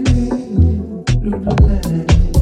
me, blame.